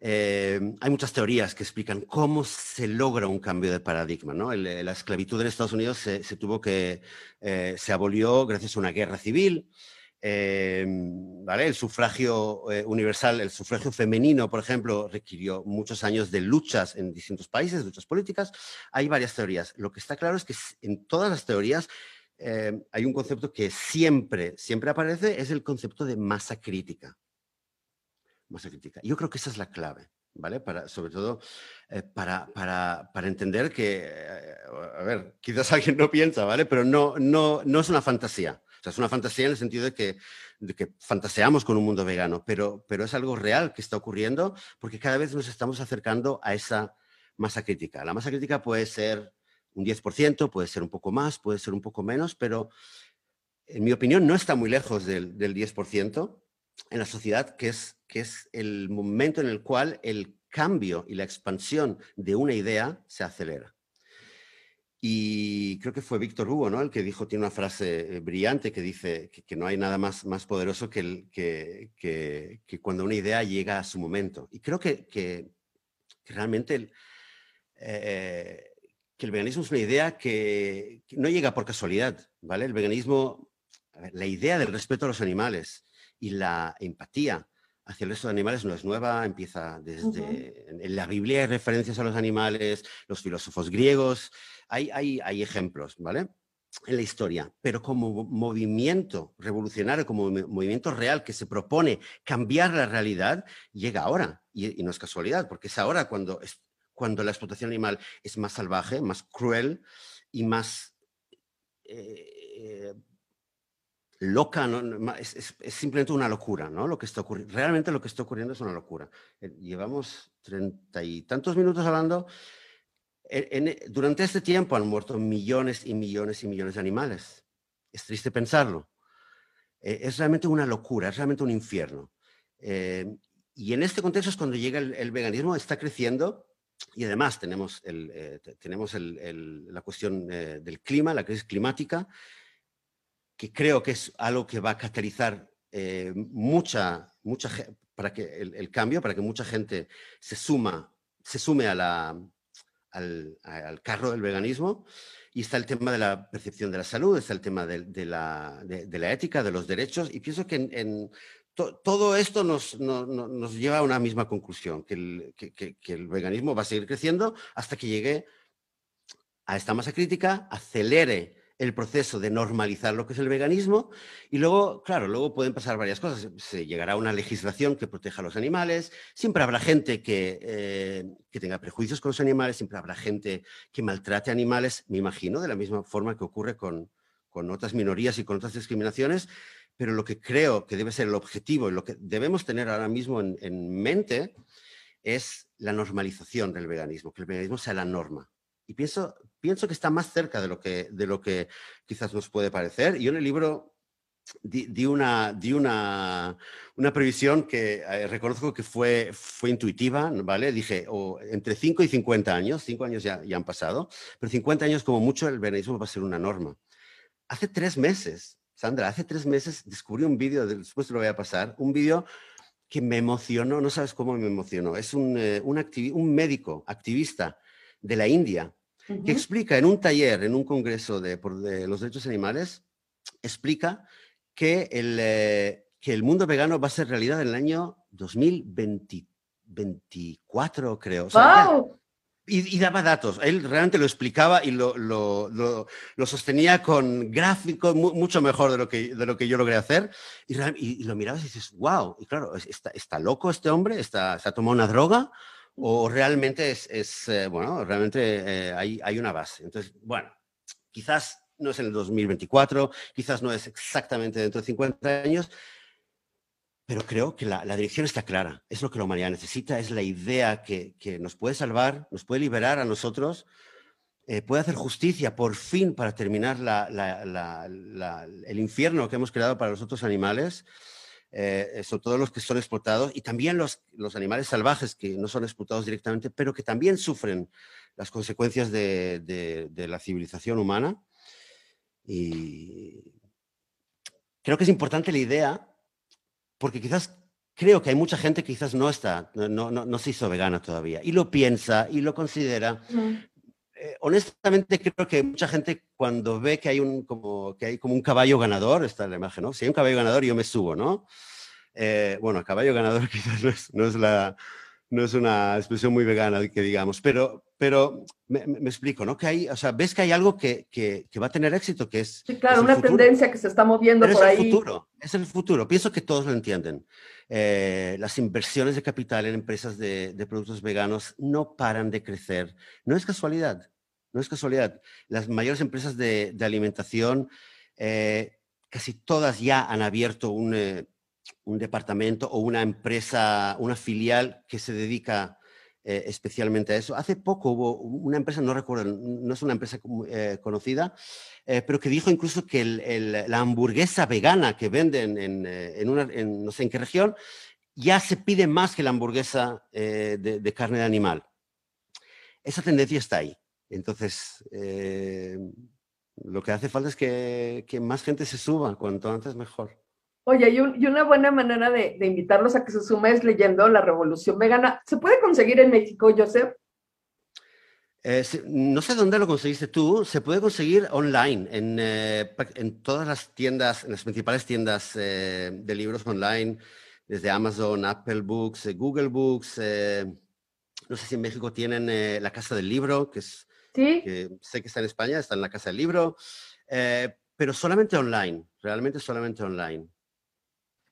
eh, hay muchas teorías que explican cómo se logra un cambio de paradigma. ¿no? la esclavitud en Estados Unidos se, tuvo que, eh, se abolió gracias a una guerra civil. ¿vale? El sufragio eh, universal, el sufragio femenino, por ejemplo, requirió muchos años de luchas en distintos países, luchas políticas. Hay varias teorías. Lo que está claro es que en todas las teorías em, hay un concepto que siempre, siempre aparece, es el concepto de masa crítica. Masa crítica. Yo creo que esa es la clave. ¿vale? Sobre todo eh, para, para, para, entender que, eh, a ver, quizás alguien no piensa, ¿vale? Pero no, no, no es una fantasía. O sea, es una fantasía en el sentido de que, que fantaseamos con un mundo vegano, pero, pero es algo real que está ocurriendo porque cada vez nos estamos acercando a esa masa crítica. La masa crítica puede ser un 10%, puede ser un poco más, puede ser un poco menos, pero en mi opinión no está muy lejos del, del 10% en la sociedad, que es, que es el momento en el cual el cambio y la expansión de una idea se acelera. Y creo que fue Víctor Hugo, ¿no? El que dijo, tiene una frase eh, brillante que dice que, no hay nada más, más poderoso que, el, que, que, cuando una idea llega a su momento. Y creo que, que realmente el, eh, que el veganismo es una idea que, no llega por casualidad, ¿vale? El veganismo, la idea del respeto a los animales, y la empatía hacia el resto de animales no es nueva, empieza desde... En la Biblia hay referencias a los animales, los filósofos griegos, hay, hay, hay ejemplos, ¿vale? En la historia, pero como movimiento revolucionario, como movimiento real que se propone cambiar la realidad, llega ahora. Y, no es casualidad, porque es ahora cuando, es, cuando la explotación animal es más salvaje, más cruel y más eh, loca, ¿no? es, simplemente una locura, ¿no? Lo que está ocurriendo. Realmente lo que está ocurriendo es una locura. Eh, llevamos treinta y tantos minutos hablando. durante este tiempo han muerto millones y millones y millones de animales. Es triste pensarlo. Eh, es realmente una locura, es realmente un infierno. Eh, y en este contexto es cuando llega el, veganismo, está creciendo y además tenemos, el, tenemos la cuestión del clima, la crisis climática, que creo que es algo que va a catalizar eh, mucha, mucha para que el, cambio, para que mucha gente se suma, se sume a la, al, carro del veganismo. Y está el tema de la percepción de la salud, está el tema de, la, de, la, ética, de los derechos. Y pienso que en, todo esto nos, nos, lleva a una misma conclusión, que el, veganismo va a seguir creciendo hasta que llegue a esta masa crítica, acelere el proceso de normalizar lo que es el veganismo y luego, claro, luego pueden pasar varias cosas. Se llegará a una legislación que proteja a los animales, siempre habrá gente que, eh, que tenga prejuicios con los animales, siempre habrá gente que maltrate animales, me imagino, de la misma forma que ocurre con, con otras minorías y con otras discriminaciones, pero lo que creo que debe ser el objetivo y lo que debemos tener ahora mismo en, en mente es la normalización del veganismo, que el veganismo sea la norma. Y pienso, pienso que está más cerca de lo que, de lo que quizás nos puede parecer. Yo en el libro di, una, di una, una, previsión que eh, reconozco que fue, fue intuitiva, ¿vale? Dije, o entre 5 y 50 años, 5 años ya, ya han pasado, pero 50 años como mucho el veganismo va a ser una norma. Hace tres meses, Sandra, hace tres meses descubrí un vídeo, después te lo voy a pasar, un vídeo que me emocionó, no sabes cómo me emocionó. Es un, eh, un, un médico, activista de la India, que explica en un taller, en un congreso de, los derechos animales, explica que el, eh, que el mundo vegano va a ser realidad en el año 2024, creo. Y, daba datos. Él realmente lo explicaba y lo, lo, lo, sostenía con gráficos mucho mejor de lo, que, de lo que yo logré hacer. Y, lo mirabas y dices, wow. Y claro, está, está loco este hombre, está, se ha tomado una droga o realmente es, eh, bueno, realmente eh, hay, hay, una base. Entonces, bueno, quizás no es en el 2024, quizás no es exactamente dentro de 50 años, pero creo que la, dirección está clara. Es lo que la humanidad necesita, es la idea que, que nos puede salvar, nos puede liberar a nosotros, eh, puede hacer justicia por fin para terminar el infierno que hemos creado para los otros animales eh, sobre todo los que son explotados, y también los, los animales salvajes que no son explotados directamente, pero que también sufren las consecuencias de, de, la civilización humana. Y creo que es importante la idea, porque quizás creo que hay mucha gente que quizás no está, no, no, no se hizo vegana todavía, y lo piensa y lo considera. eh, honestamente creo que mucha gente cuando ve que hay un como que hay como un caballo ganador, está la imagen, ¿no? Si hay un caballo ganador yo me subo, ¿no? Eh, bueno, caballo ganador quizás no es, la, no es una expresión muy vegana que digamos, pero, pero me, explico, ¿no? Que hay, o sea, ves que hay algo que, que, va a tener éxito, que es... Sí, claro, una tendencia que se está moviendo por ahí. Es el futuro, es el futuro. Pienso que todos lo entienden. Eh, las inversiones de capital en empresas de, de, productos veganos no paran de crecer. No es casualidad, no es casualidad. Las mayores empresas de, de alimentación, eh, casi todas ya han abierto un un departamento o una empresa, una filial que se dedica eh, especialmente a eso. Hace poco hubo una empresa, no recuerdo, no es una empresa eh, conocida, eh, pero que dijo incluso que la hamburguesa vegana que venden en, una, no sé en qué región, ya se pide más que la hamburguesa de, carne de animal. Esa tendencia está ahí. Entonces, lo que hace falta es que más gente se suba, cuanto antes mejor. Oye, y, una buena manera de, invitarlos a que se sume es leyendo La Revolución Vegana. ¿Se puede conseguir en México, Joseph? Eh, no sé dónde lo conseguiste tú, se puede conseguir online, en, eh, todas las tiendas, en las principales tiendas eh, de libros online, desde Amazon, Apple Books, Google Books. no sé si en México tienen la Casa del Libro, que es, ¿Sí? que sé que está en España, está en la Casa del Libro, pero solamente online, realmente solamente online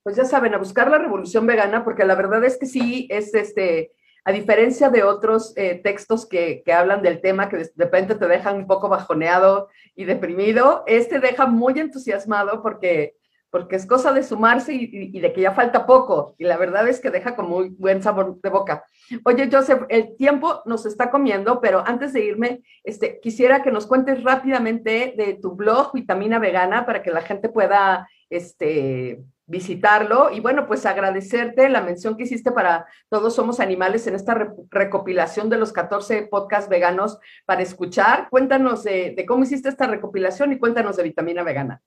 pues ya saben, a buscar la revolución vegana, porque la verdad es que sí, es este, a diferencia de otros eh, textos que, hablan del tema, que de repente te dejan un poco bajoneado y deprimido, este deja muy entusiasmado porque, porque es cosa de sumarse y, de que ya falta poco. Y la verdad es que deja con muy buen sabor de boca. Oye, Joseph, el tiempo nos está comiendo, pero antes de irme, este, quisiera que nos cuentes rápidamente de tu blog Vitamina Vegana para que la gente pueda este, visitarlo y bueno, pues agradecerte la mención que hiciste para Todos Somos Animales en esta recopilación de los 14 podcasts veganos para escuchar. Cuéntanos de, cómo hiciste esta recopilación y cuéntanos de Vitamina Vegana.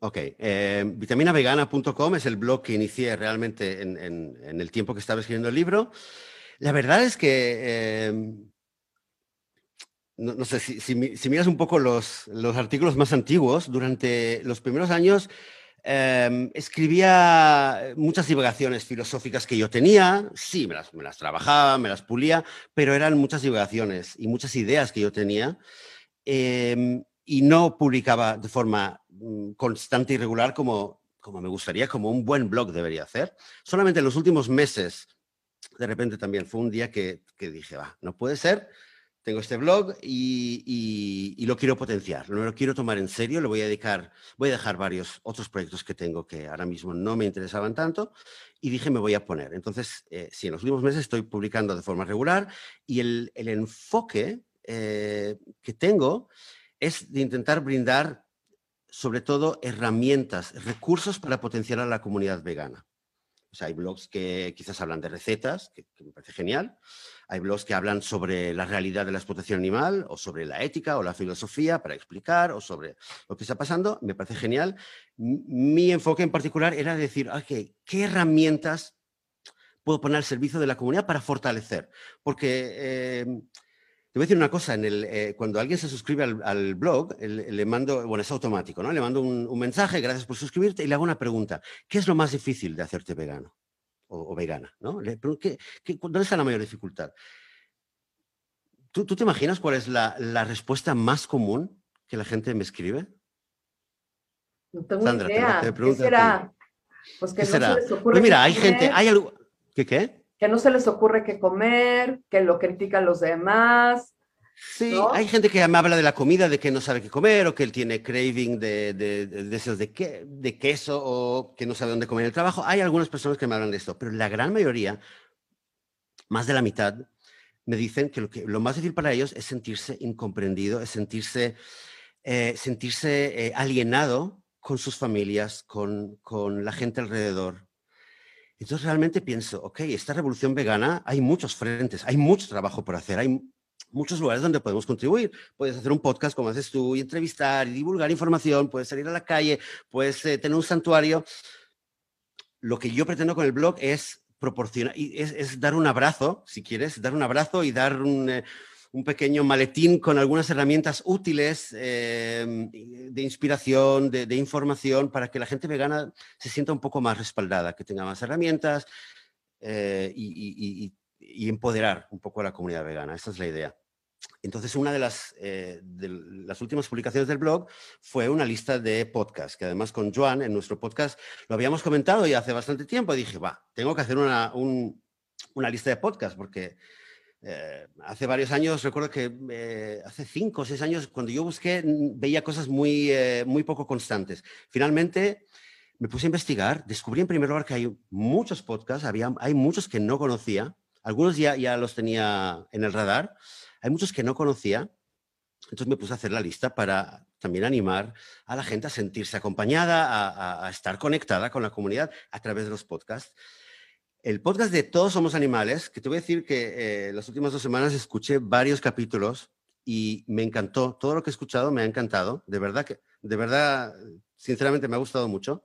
Ok, eh, vitaminavegana.com es el blog que inicié realmente en, el tiempo que estaba escribiendo el libro. La verdad es que... Eh, no, sé, si, miras un poco los, los artículos más antiguos, durante los primeros años Em, escribía muchas divagaciones filosóficas que yo tenía, sí, me las, trabajaba, me las pulía, pero eran muchas divagaciones y muchas ideas que yo tenía em, y no publicaba de forma mm, constante y regular como, como me gustaría, como un buen blog debería hacer. Solamente en los últimos meses, de repente también fue un día que, que dije, va, no puede ser tengo este blog y, lo quiero potenciar, lo quiero tomar en serio, lo voy a dedicar, voy a dejar varios otros proyectos que tengo que ahora mismo no me interesaban tanto y dije me voy a poner. Entonces, eh, sí, en los últimos meses estoy publicando de forma regular y el, enfoque eh, que tengo es de intentar brindar sobre todo herramientas, recursos para potenciar a la comunidad vegana. Hay blogs que quizás hablan de recetas, que me parece genial, hay blogs que hablan sobre la realidad de la explotación animal o sobre la ética o la filosofía para explicar o sobre lo que está pasando. Me parece genial. Mi enfoque en particular era decir, ok, ¿qué herramientas puedo poner al servicio de la comunidad para fortalecer? Porque... Em, te voy a decir una cosa, en el, eh, cuando alguien se suscribe al, blog, le mando, bueno, es automático, ¿no? Le mando un, un, mensaje, gracias por suscribirte, y le hago una pregunta. ¿Qué es lo más difícil de hacerte vegano? o, vegana, ¿no? ¿qué, dónde está la mayor dificultad? ¿Tú, te imaginas cuál es la, respuesta más común que la gente me escribe? No tengo Sandra, idea. ¿Qué será? Pues que no se les ocurre. Pues mira, hay gente, hay algo. ¿Qué qué? Que no se les ocurre qué comer, que lo critican los demás, Sí, hay gente que me habla de la comida, de que no sabe qué comer o que él tiene craving de, deseos de, de, queso o que no sabe dónde comer en el trabajo. Hay algunas personas que me hablan de esto, pero la gran mayoría, más de la mitad, me dicen que lo, que, lo más difícil para ellos es sentirse incomprendido, es sentirse, eh, sentirse eh, alienado con sus familias, con, con la gente alrededor. Entonces realmente pienso, ok, esta revolución vegana, hay muchos frentes, hay mucho trabajo por hacer, hay muchos lugares donde podemos contribuir. Puedes hacer un podcast como haces tú y entrevistar y divulgar información, puedes salir a la calle, puedes eh, tener un santuario. Lo que yo pretendo con el blog es proporcionar, y es, dar un abrazo, si quieres, dar un abrazo y dar un, eh, un pequeño maletín con algunas herramientas útiles em, de inspiración, de, información, para que la gente vegana se sienta un poco más respaldada, que tenga más herramientas eh, y, empoderar un poco a la comunidad vegana. Esa es la idea. Entonces, una de las, eh, de las, últimas publicaciones del blog fue una lista de podcasts, que además con Joan en nuestro podcast lo habíamos comentado ya hace bastante tiempo. Dije, va, tengo que hacer una lista de podcasts porque eh, hace varios años, recuerdo que eh, hace cinco o seis años, cuando yo busqué, veía cosas muy, eh, muy poco constantes. Finalmente, me puse a investigar, descubrí en primer lugar que hay muchos podcasts, había, hay muchos que no conocía, algunos ya, ya los tenía en el radar, hay muchos que no conocía, entonces me puse a hacer la lista para también animar a la gente a sentirse acompañada, a, a estar conectada con la comunidad a través de los podcasts. El podcast de Todos Somos Animales, que te voy a decir que eh, las últimas dos semanas escuché varios capítulos y me encantó. Todo lo que he escuchado me ha encantado. De verdad que, de verdad, sinceramente me ha gustado mucho.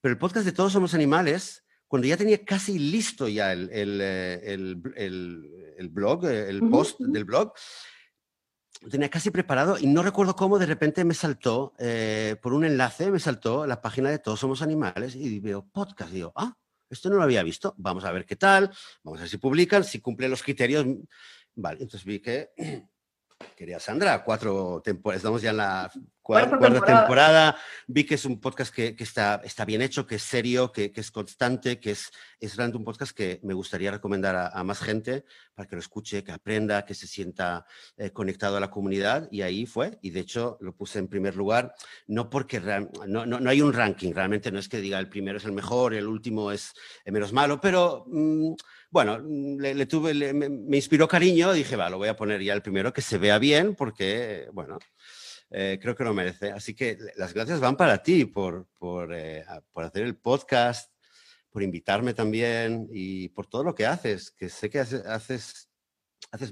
Pero el podcast de Todos Somos Animales, cuando ya tenía casi listo ya el, el, eh, el, blog, eh, el post del blog, lo tenía casi preparado y no recuerdo cómo de repente me saltó, por un enlace, me saltó la página de Todos Somos Animales y veo podcast. Y digo, ah, esto no lo había visto, vamos a ver qué tal, vamos a ver si publican, si cumplen los criterios. Vale, entonces vi que quería Sandra, cuatro temporadas, estamos ya en la cuarta, temporada. Vi que es un podcast que, está, está, bien hecho, que es serio, que, es constante, que es, es realmente un podcast que me gustaría recomendar a, más gente para que lo escuche, que aprenda, que se sienta eh, conectado a la comunidad. Y ahí fue. Y de hecho lo puse en primer lugar, no porque no, no, hay un ranking, realmente no es que diga el primero es el mejor, el último es el menos malo, pero... Mm, bueno, le, tuve, me, me, inspiró cariño, dije, va, lo voy a poner ya el primero, que se vea bien, porque, bueno, eh, creo que lo merece. Así que las gracias van para ti por, por, eh, por, hacer el podcast, por invitarme también y por todo lo que haces, que sé que haces, haces,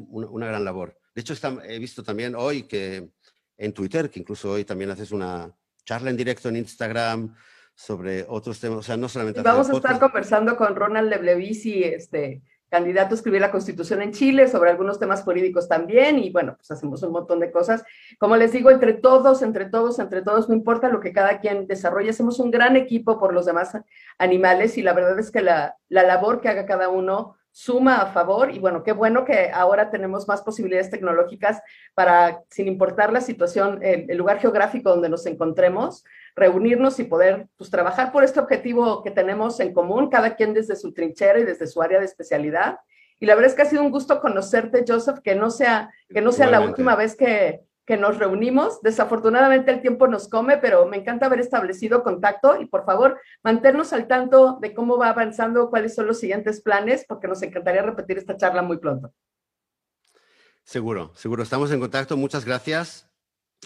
una, gran labor. De hecho, he visto también hoy que en Twitter, que incluso hoy también haces una charla en directo en Instagram sobre otros temas, o sea, no solamente... vamos a estar conversando con Ronald Leblevisi, este, candidato a escribir la Constitución en Chile, sobre algunos temas jurídicos también, y bueno, pues hacemos un montón de cosas. Como les digo, entre todos, entre todos, entre todos, no importa lo que cada quien desarrolle, hacemos un gran equipo por los demás animales y la verdad es que la, la labor que haga cada uno suma a favor y bueno, qué bueno que ahora tenemos más posibilidades tecnológicas para, sin importar la situación, el, el lugar geográfico donde nos encontremos, reunirnos y poder pues, trabajar por este objetivo que tenemos en común, cada quien desde su trinchera y desde su área de especialidad. Y la verdad es que ha sido un gusto conocerte, Joseph, que no sea, que no sea la última vez que, que nos reunimos. Desafortunadamente el tiempo nos come, pero me encanta haber establecido contacto y por favor, mantenernos al tanto de cómo va avanzando, cuáles son los siguientes planes, porque nos encantaría repetir esta charla muy pronto. Seguro, seguro. Estamos en contacto. Muchas gracias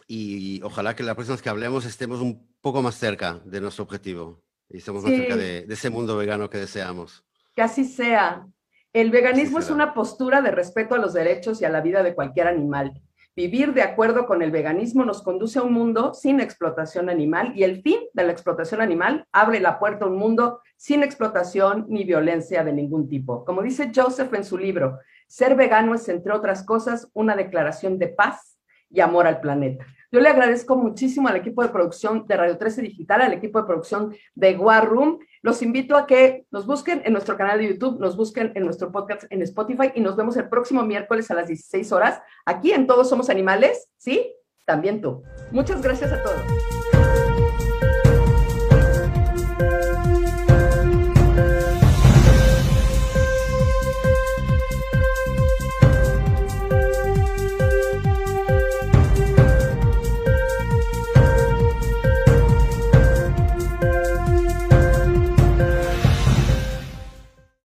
y ojalá que la próxima vez que hablemos estemos un poco más cerca de nuestro objetivo y estemos más cerca de, ese mundo vegano que deseamos. Que así sea. El veganismo es una postura de respeto a los derechos y a la vida de cualquier animal. Vivir de acuerdo con el veganismo nos conduce a un mundo sin explotación animal y el fin de la explotación animal abre la puerta a un mundo sin explotación ni violencia de ningún tipo. Como dice Joseph en su libro, ser vegano es, entre otras cosas, una declaración de paz y amor al planeta. Yo le agradezco muchísimo al equipo de producción de Radio 13 Digital, al equipo de producción de War Room. Los invito a que nos busquen en nuestro canal de YouTube, nos busquen en nuestro podcast en Spotify y nos vemos el próximo miércoles a las 16 horas aquí en Todos Somos Animales, ¿sí? También tú. Muchas gracias a todos.